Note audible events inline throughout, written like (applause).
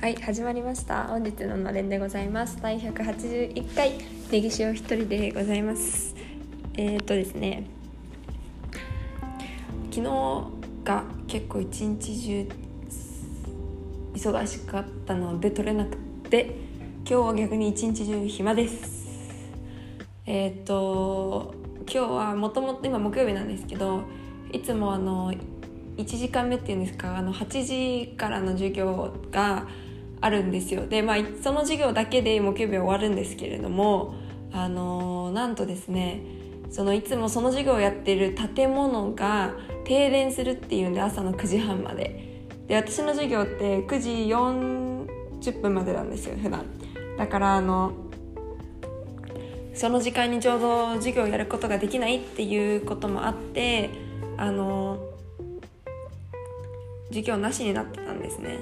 はい始まりました。本日ののれんでございます。第181回歴史を一人でございます。えー、っとですね。昨日が結構一日中忙しかったので撮れなくて今日は逆に一日中暇です。えー、っと今日はもともと今木曜日なんですけどいつもあの1時間目っていうんですかあの8時からの授業があるんですよ。でまあその授業だけで木曜日終わるんですけれどもあのなんとですねそのいつもその授業をやってる建物が停電するっていうんで朝の9時半まで。で私の授業って9時40分までなんですよ普段。だからあのその時間にちょうど授業をやることができないっていうこともあってあの授業なしになってたんですね。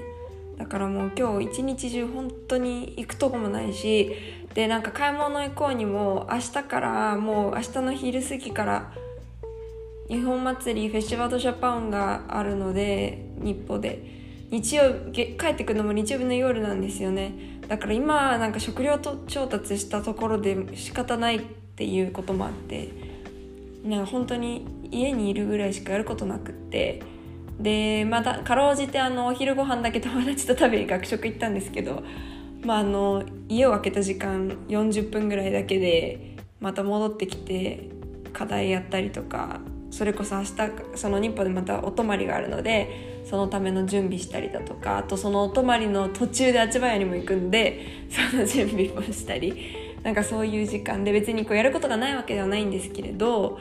だからもう今日一日中本当に行くとこもないしでなんか買い物行こうにも明日からもう明日の昼過ぎから日本祭りフェスティバルジャパンがあるので日報で。日曜帰ってくるのも日曜日の夜なんですよね。だから今なんか食料と調達したところで仕方ないっていうこともあってなんか本当に家にいるぐらいしかやることなくってでまたかろうじてあのお昼ご飯だけ友達と食べに学食行ったんですけど、まあ、あの家を空けた時間40分ぐらいだけでまた戻ってきて課題やったりとかそれこそ明日その日報でまたお泊まりがあるのでそのための準備したりだとかあとそのお泊まりの途中であちばやにも行くんで (laughs) その準備もしたりなんかそういう時間で別にこうやることがないわけではないんですけれど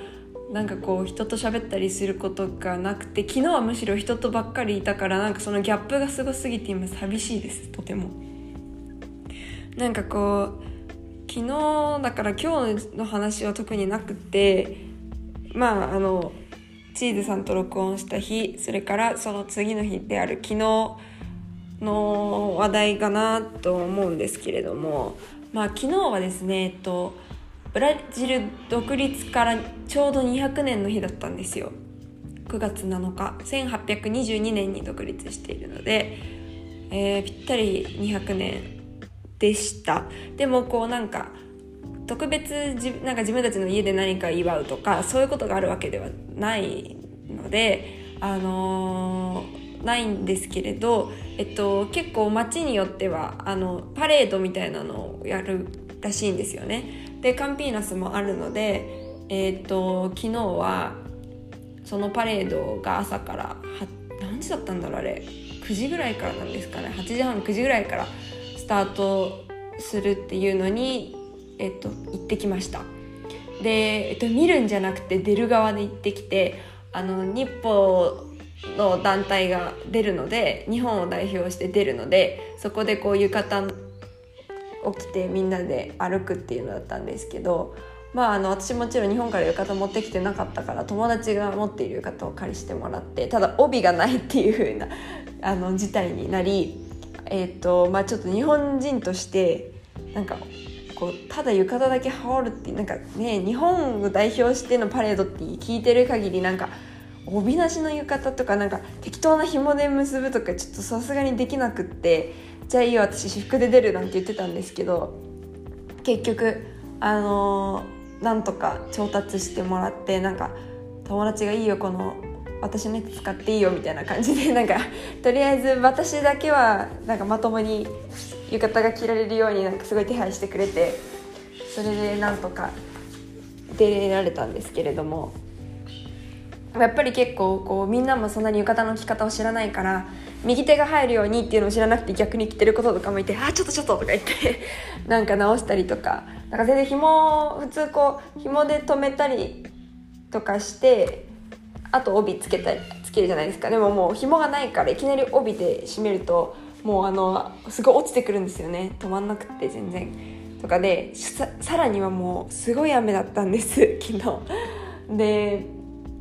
なんかこう人と喋ったりすることがなくて昨日はむしろ人とばっかりいたからなんかそのギャップがすごすぎて今寂しいです。とても。なんかこう昨日だから今日の話は特になくてまああのチーズさんと録音した日それからその次の日である昨日の話題かなと思うんですけれどもまあ昨日はですねえっとブラジル独立からちょうど200年の日だったんですよ。9月7日。1822年に独立しているので、えー、ぴったり200年でした。でもこうなんか特別じなんか自分たちの家で何か祝うとかそういうことがあるわけではないのであのー、ないんですけれど、えっと、結構街によってはあのパレードみたいなのをやるらしいんですよね。でカンピーナスもあるので、えーと、昨日はそのパレードが朝から何時だったんだろうあれ。9時ぐらいからなんですかね。8時半9時ぐらいからスタートするっていうのに、えーと、行ってきました。で、えーと、見るんじゃなくて出る側で行ってきてあの日報の団体が出るので日本を代表して出るのでそこでこう浴衣起きてみんなで歩くっていうのだったんですけどまあ、あの私もちろん日本から浴衣持ってきてなかったから友達が持っている浴衣を借りしてもらってただ帯がないっていう風なあな事態になり、えーとまあ、ちょっと日本人としてなんかこうただ浴衣だけ羽織るってなんかね日本を代表してのパレードって聞いてる限りなんか帯なしの浴衣とかなんか適当な紐で結ぶとかちょっとさすがにできなくってじゃいいよ私私服で出るなんて言ってたんですけど結局あのー、なんとか調達してもらってなんか友達がいいよこの私のやつ使っていいよみたいな感じでなんかとりあえず私だけはなんかまともに浴衣が着られるようになんかすごい手配してくれてそれでなんとか出られたんですけれども。やっぱり結構こうみんなもそんなに浴衣の着方を知らないから右手が入るようにっていうのを知らなくて逆に着てることとかもいて「あちょっとちょっと」とか言って (laughs) なんか直したりとか。なんか全然紐普通こう紐で留めたりとかしてあと帯つけたりつけるじゃないですか。でももう紐がないからいきなり帯で締めるともうあのすごい落ちてくるんですよね。止まんなくて全然。とかでさらにはもうすごい雨だったんです (laughs) 昨日。で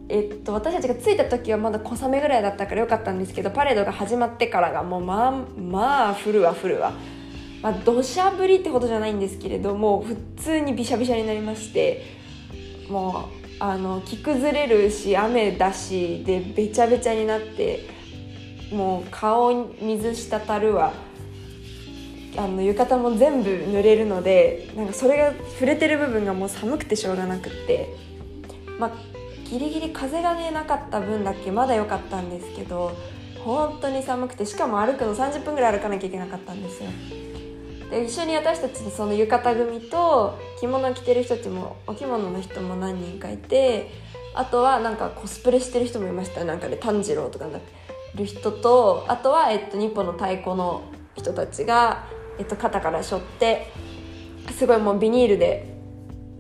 えっと、私たちが着いた時はまだ小雨ぐらいだったからよかったんですけどパレードが始まってからがもうまあまあ降るわ降るわまあ土砂降りってほどじゃないんですけれども普通にびしゃびしゃになりましてもうあの着崩れるし雨だしでべちゃべちゃになってもう顔水滴るわ。あの浴衣も全部濡れるのでなんかそれが触れてる部分がもう寒くてしょうがなくって。まあギリギリ風がねなかった分だけまだ良かったんですけど本当に寒くてしかも歩くの30分ぐらい歩かなきゃいけなかったんですよ。で一緒に私たちのその浴衣組と着物着てる人たちもお着物の人も何人かいてあとはなんかコスプレしてる人もいました。なんかね炭治郎とかになる人とあとは、えっと、日本の太鼓の人たちが、えっと、肩から背負ってすごいもうビニールで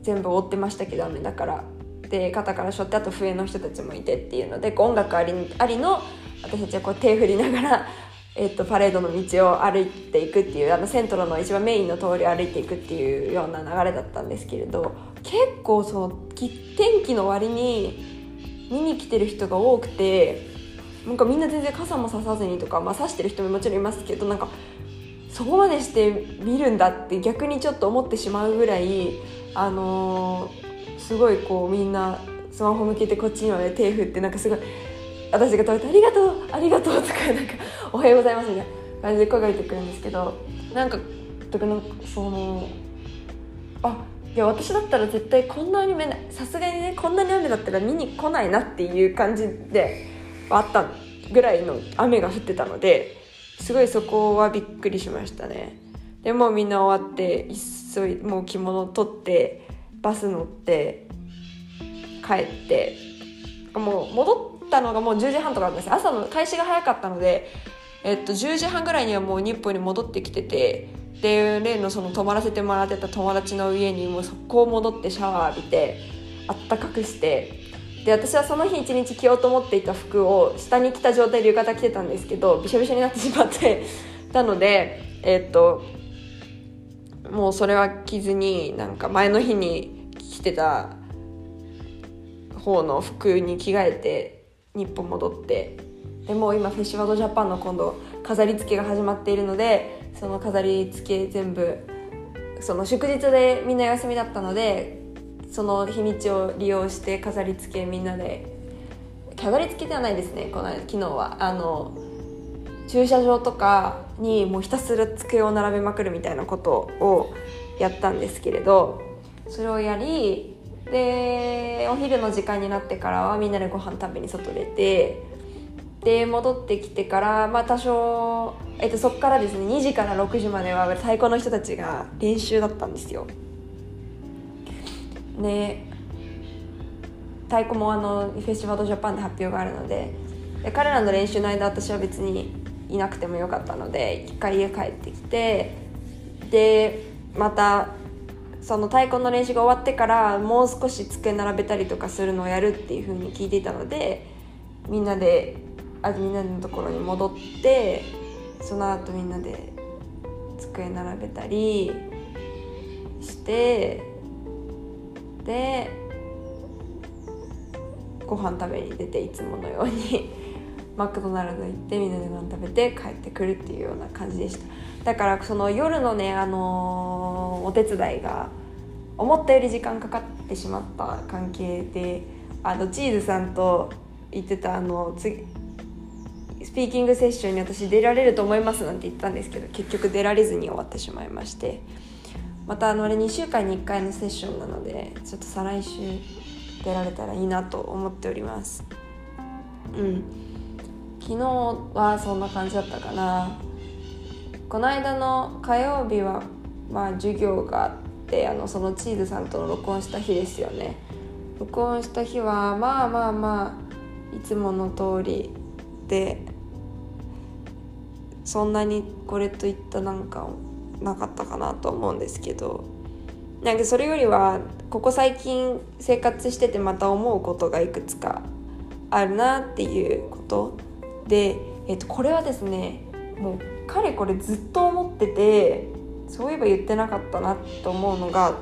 全部覆ってましたけど雨だから。で肩から背負ってあと笛の人たちもいてっていうので音楽ありありの私たちはこう手振りながら、(laughs) えっと、パレードの道を歩いていくっていうあのセントロの一番メインの通りを歩いていくっていうような流れだったんですけれど結構その天気の割に見に来てる人が多くてなんかみんな全然傘もささずにとか、まあ、差してる人ももちろんいますけどなんかそこまでして見るんだって逆にちょっと思ってしまうぐらいあのー、すごいこうみんなスマホ向けてこっちにまで手振ってなんかすごい私が食べて「ありがとうありがとう」とか「なんかおはようございます」みたいな感じで声がけてくるんですけどなんかとかなんかそのあいや私だったら絶対こんなに雨さすがにねこんなに雨だったら見に来ないなっていう感じであったぐらいの雨が降ってたのですごいそこはびっくりしましたね。でもみんな終わって急いもう着物取ってバス乗って帰ってもう戻ったのがもう10時半とかだったんです。朝の開始が早かったので、えっと、10時半ぐらいにはもう日本に戻ってきててで例のその泊まらせてもらってた友達の家にもう速攻戻ってシャワー浴びてあったかくしてで私はその日一日着ようと思っていた服を下に着た状態で浴衣着てたんですけどびしょびしょになってしまってたのでえ、っともうそれは着ずになんか前の日にてた方の服に着替えて日本戻ってでも今フェスティバルジャパンの今度飾り付けが始まっているのでその飾り付け全部その祝日でみんな休みだったのでその日にちを利用して飾り付けみんなで飾り付けではないですねこの昨日は。あの駐車場とかにもうひたすら机を並べまくるみたいなことをやったんですけれどそれをやりでお昼の時間になってからはみんなでご飯食べに外出てで戻ってきてからまあ多少、えっと、そこからですね2時から6時までは太鼓の人たちが練習だったんですよ。で太鼓もあのフェスティバルジャパンで発表があるのでで彼らの練習の間私は別にいなくてもよかったので一回家帰ってきてでまたその太鼓の練習が終わってからもう少し机並べたりとかするのをやるっていうふうに聞いていたのでみんなであみんなのところに戻ってその後みんなで机並べたりしてでご飯食べに出ていつものように (laughs) マクドナルド行ってみんなでご飯食べて帰ってくるっていうような感じでした。だからその夜のね、あのー、お手伝いが思ったより時間かかってしまった関係であのチーズさんと言ってたあの次スピーキングセッションに私出られると思いますなんて言ったんですけど結局出られずに終わってしまいましてまたあのあれ2週間に1回のセッションなのでちょっと再来週出られたらいいなと思っております。うん。昨日はそんな感じだったかな。この間の火曜日はまあ授業があってあのそのチーズさんとの録音した日ですよね。録音した日はまあまあまあいつもの通りでそんなにこれといったなんかなかったかなと思うんですけど。なんかそれよりはここ最近生活しててまた思うことがいくつかあるなっていうこと。で、えっと、これはですねもうかれこれずっと思っててそういえば言ってなかったなと思うのが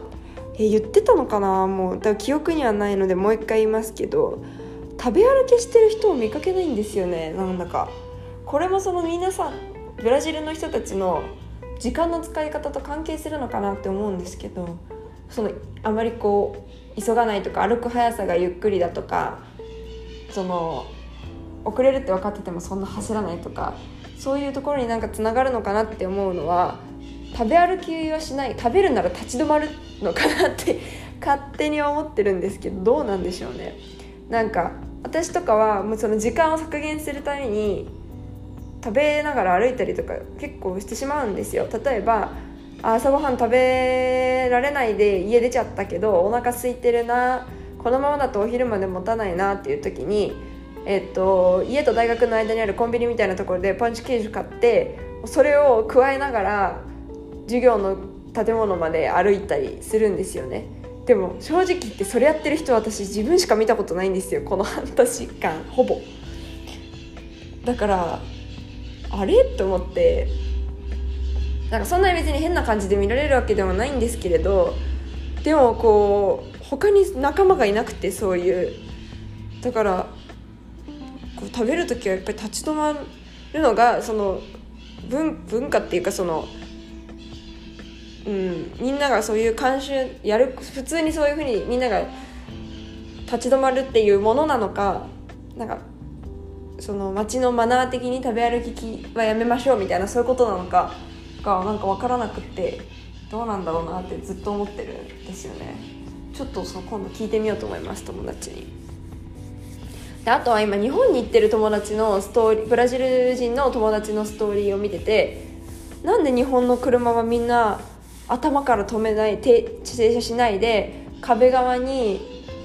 え言ってたのかな？もうだから記憶にはないのでもう一回言いますけど食べ歩きしてる人を見かけないんですよねなんだか。これもその皆さんブラジルの人たちの時間の使い方と関係するのかなって思うんですけどそのあまりこう急がないとか歩く速さがゆっくりだとかその遅れるって分かっててもそんな走らないとかそういうところになんかつながるのかなって思うのは食べ歩きはしない。食べるなら立ち止まるのかなって (laughs) 勝手に思ってるんですけどどうなんでしょうね。なんか私とかはもうその時間を削減するために食べながら歩いたりとか結構してしまうんですよ。例えば朝ごはん食べられないで家出ちゃったけどお腹空いてるなこのままだとお昼まで持たないなっていう時に、えっと、家と大学の間にあるコンビニみたいなところでパンチケージ買ってそれを加えながら授業の建物まで歩いたりするんですよね。でも正直言ってそれやってる人私自分しか見たことないんですよ。この半年間ほぼ。だからあれ？と思って。なんかそんなに別に変な感じで見られるわけではないんですけれどでもこう他に仲間がいなくてそういう。だからこう食べる時はやっぱり立ち止まるのがその文文化っていうかそのうん、みんながそういう慣習やる普通にそういうふうにみんなが立ち止まるっていうものなのかなんかその街のマナー的に食べ歩きはやめましょうみたいなそういうことなのかがなんか分からなくってどうなんだろうなってずっと思ってるんですよね。ちょっとそ今度聞いてみようと思います友達に。であとは今日本に行ってる友達のストーリーブラジル人の友達のストーリーを見ててなんで日本の車はみんな頭から止めない停車しないで壁側に、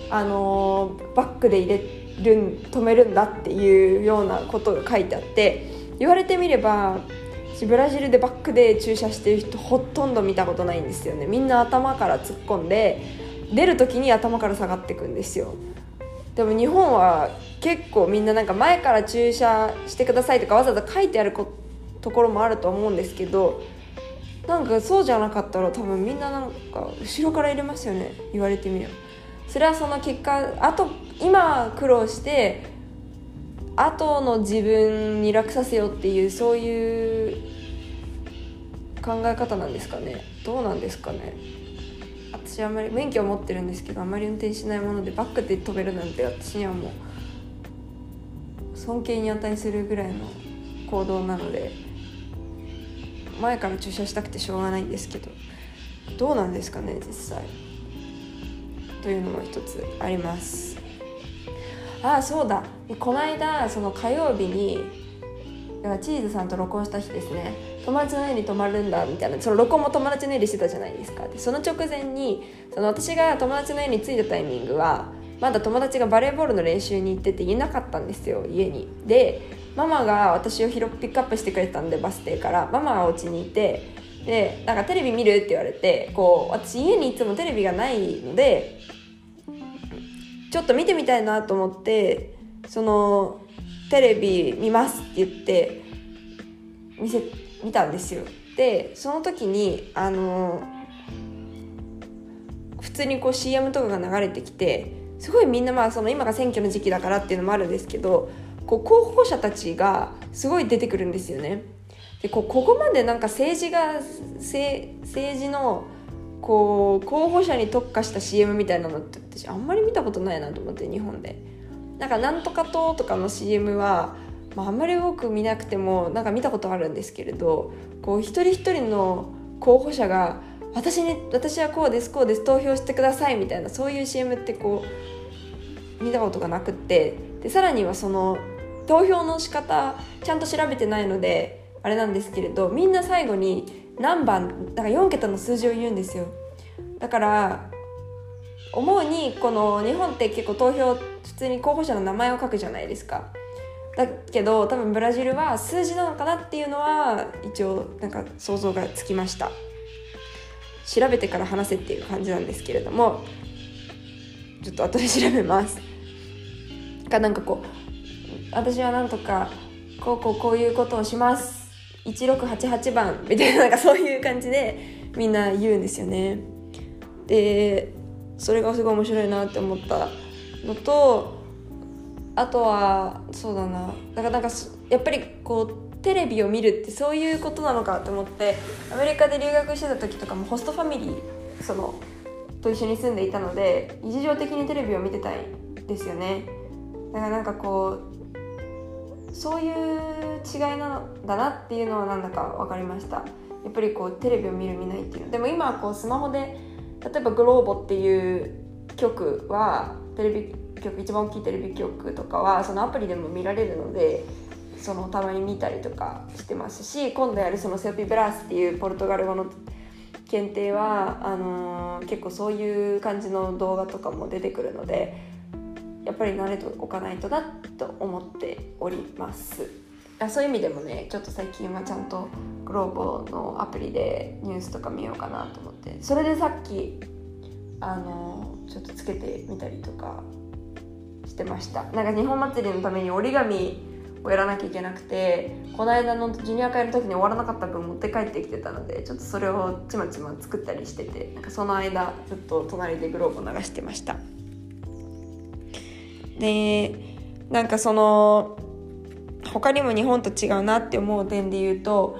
あのー、バックで入れる止めるんだっていうようなことが書いてあって言われてみればブラジルでバックで駐車してる人ほとんど見たことないんですよね。みんな頭から突っ込んで出る時に頭から下がっていくんですよ。でも日本は結構みんななんか前から駐車してくださいとかわざわざ書いてあるところもあると思うんですけどなんかそうじゃなかったら多分みんななんか後ろから入れますよね。言われてみれば。それはその結果あと今苦労して後の自分に楽させようっていうそういう考え方なんですかね。どうなんですかね。私あんまり免許を持ってるんですけどあんまり運転しないものでバックで飛べるなんて私にはもう尊敬に値するぐらいの行動なので。前から駐車したくてしょうがないんですけどどうなんですかね実際。というのも一つあります。ああそうだ。この間その火曜日にチーズさんと録音した日ですね。友達の家に泊まるんだみたいな。その録音も友達の家でしてたじゃないですか。でその直前にその私が友達の家に着いたタイミングはまだ友達がバレーボールの練習に行ってていなかったんですよ家に。でママが私を拾ピックアップしてくれたんでバス停から。ママがお家にいて。でなんかテレビ見るって言われてこう私家にいつもテレビがないのでちょっと見てみたいなと思ってそのテレビ見ますって言って見せ見たんですよ。でその時にあの普通にこう CM とかが流れてきてすごいみんなまあその今が選挙の時期だからっていうのもあるんですけどこう候補者たちがすごい出てくるんですよね。でこここまでなんか政治が政治のこう候補者に特化した CM みたいなのって私あんまり見たことないなと思って日本で。なんかなんとか党とかの CM は、まあ、あんまり多く見なくてもなんか見たことあるんですけれどこう一人一人の候補者が私に私はこうですこうです投票してくださいみたいなそういう CM ってこう見たことがなくってでさらにはその投票の仕方ちゃんと調べてないのであれなんですけれどみんな最後に何番だから4桁の数字を言うんですよ。だから思うにこの日本って結構投票普通に候補者の名前を書くじゃないですか。だけど多分ブラジルは数字なのかなっていうのは一応なんか想像がつきました。調べてから話せっていう感じなんですけれどもちょっと後で調べます。かなんかこう私はなんとかこうこうこういうことをします。1688番みたいななんかそういう感じでみんな言うんですよね。でそれがすごい面白いなって思ったのとあとはそうだな。だかなんかやっぱりこうテレビを見るってそういうことなのかと思ってアメリカで留学してた時とかもホストファミリーそのと一緒に住んでいたので日常的にテレビを見てたいですよね。だからなんかこうそういう違いなんだなっていうのはなんだか分かりました。やっぱりこうテレビを見る見ないっていうでも今はこうスマホで例えばグローボっていう局はテレビ局一番大きいテレビ局とかはそのアプリでも見られるのでそのたまに見たりとかしてますし今度やるそのセオピブラスっていうポルトガル語の検定はあのー、結構そういう感じの動画とかも出てくるのでやっぱり慣れておかないとなと思っております。そういう意味でもねちょっと最近はちゃんとグローボのアプリでニュースとか見ようかなと思って。それでさっきあのちょっとつけてみたりとかしてました。なんか日本祭りのために折り紙をやらなきゃいけなくてこの間のジュニア会の時に終わらなかった分持って帰ってきてたのでちょっとそれをちまちま作ったりしててなんかその間ずっと隣でグローブを流してました。でなんかその他にも日本と違うなって思う点で言うと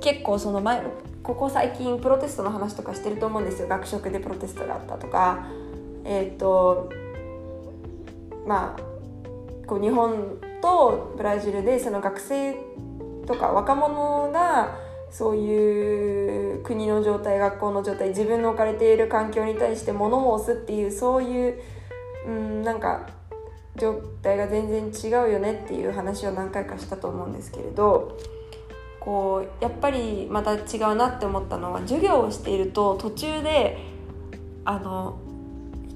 結構その前ここ最近プロテストの話とかしてると思うんですよ。学食でプロテストがあったとか。えっ、ー、とまあこう日本とブラジルでその学生とか若者がそういう国の状態学校の状態自分の置かれている環境に対して物申すっていうそういう、うん、なんか状態が全然違うよねっていう話を何回かしたと思うんですけれどこうやっぱりまた違うなって思ったのは授業をしていると途中であの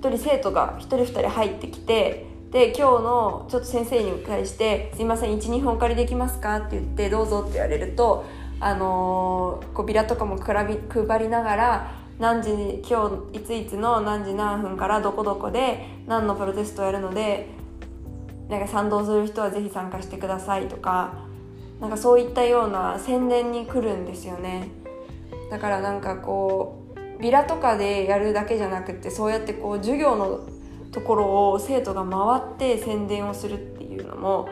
1人生徒が1人2人入ってきてで今日のちょっと先生に対して「すいません12分お借りできますか?」って言って「どうぞ」って言われるとあのー、こうビラとかも配りながら何時に今日いついつの何時何分からどこどこで何のプロテストをやるのでなんか賛同する人はぜひ参加してくださいとかなんかそういったような宣伝に来るんですよねだからなんかこうビラとかでやるだけじゃなくてそうやってこう授業のところを生徒が回って宣伝をするっていうのも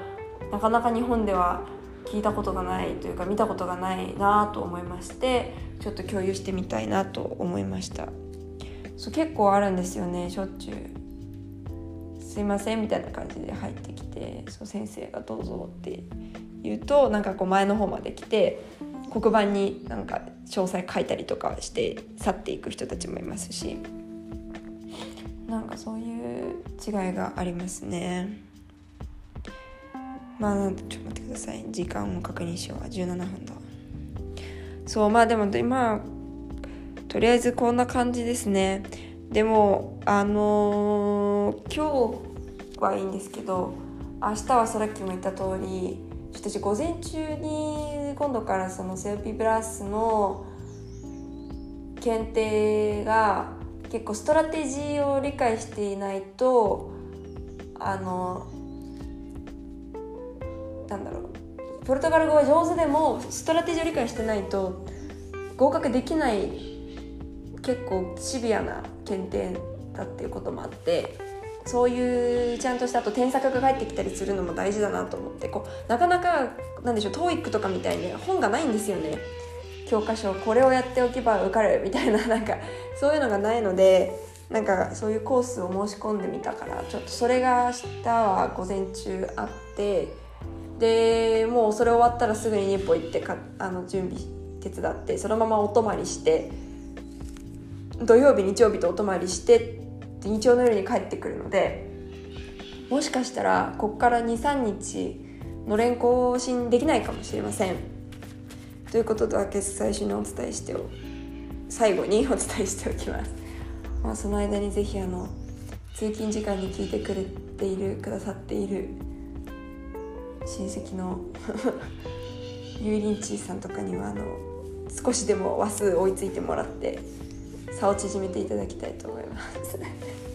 なかなか日本では聞いたことがないというか見たことがないなと思いましてちょっと共有してみたいなと思いました。そう結構あるんですよねしょっちゅう「すいません」みたいな感じで入ってきてそう先生が「どうぞ」って言うとなんかこう前の方まで来て黒板になんか詳細書いたりとかして去っていく人たちもいますしなんかそういう違いがありますね。まあちょっと待ってください。時間を確認しよう。17分だ。そうまあでも今とりあえずこんな感じですね。でもあのー、今日はいいんですけど明日はさっきも言った通り私午前中に今度からそのセオピープラスの検定が結構ストラテジーを理解していないとあのなんだろう。ポルトガル語は上手でもストラテジーを理解してないと合格できない結構シビアな検定だっていうこともあってそういうちゃんとしたあと添削が返ってきたりするのも大事だなと思ってこうなかなかなんでしょう TOEIC とかみたいに本がないんですよね。教科書これをやっておけば受かるみたいな (laughs) なんかそういうのがないのでなんかそういうコースを申し込んでみたからちょっとそれが明日は午前中あってでもうそれ終わったらすぐに日歩行ってかあの準備手伝ってそのままお泊まりして土曜日日曜日とお泊まりして日曜の夜に帰ってくるのでもしかしたらこっから23日のれん更新できないかもしれません。ということだけ最初にお伝えしてお最後にお伝えしておきます、まあ、その間にぜひあの通勤時間に聞いてくれているくださっている親戚のゆいりんちさんとかにはあの少しでも話数追いついてもらって差を縮めていただきたいと思います。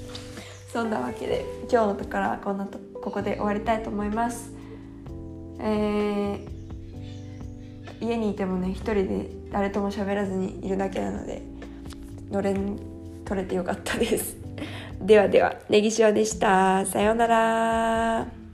(laughs) そんなわけで今日のところはこんなとここで終わりたいと思います。えー家にいてもね一人で誰とも喋らずにいるだけなのでのれん取れてよかったです。(laughs) ではではネギ塩でした。さようなら。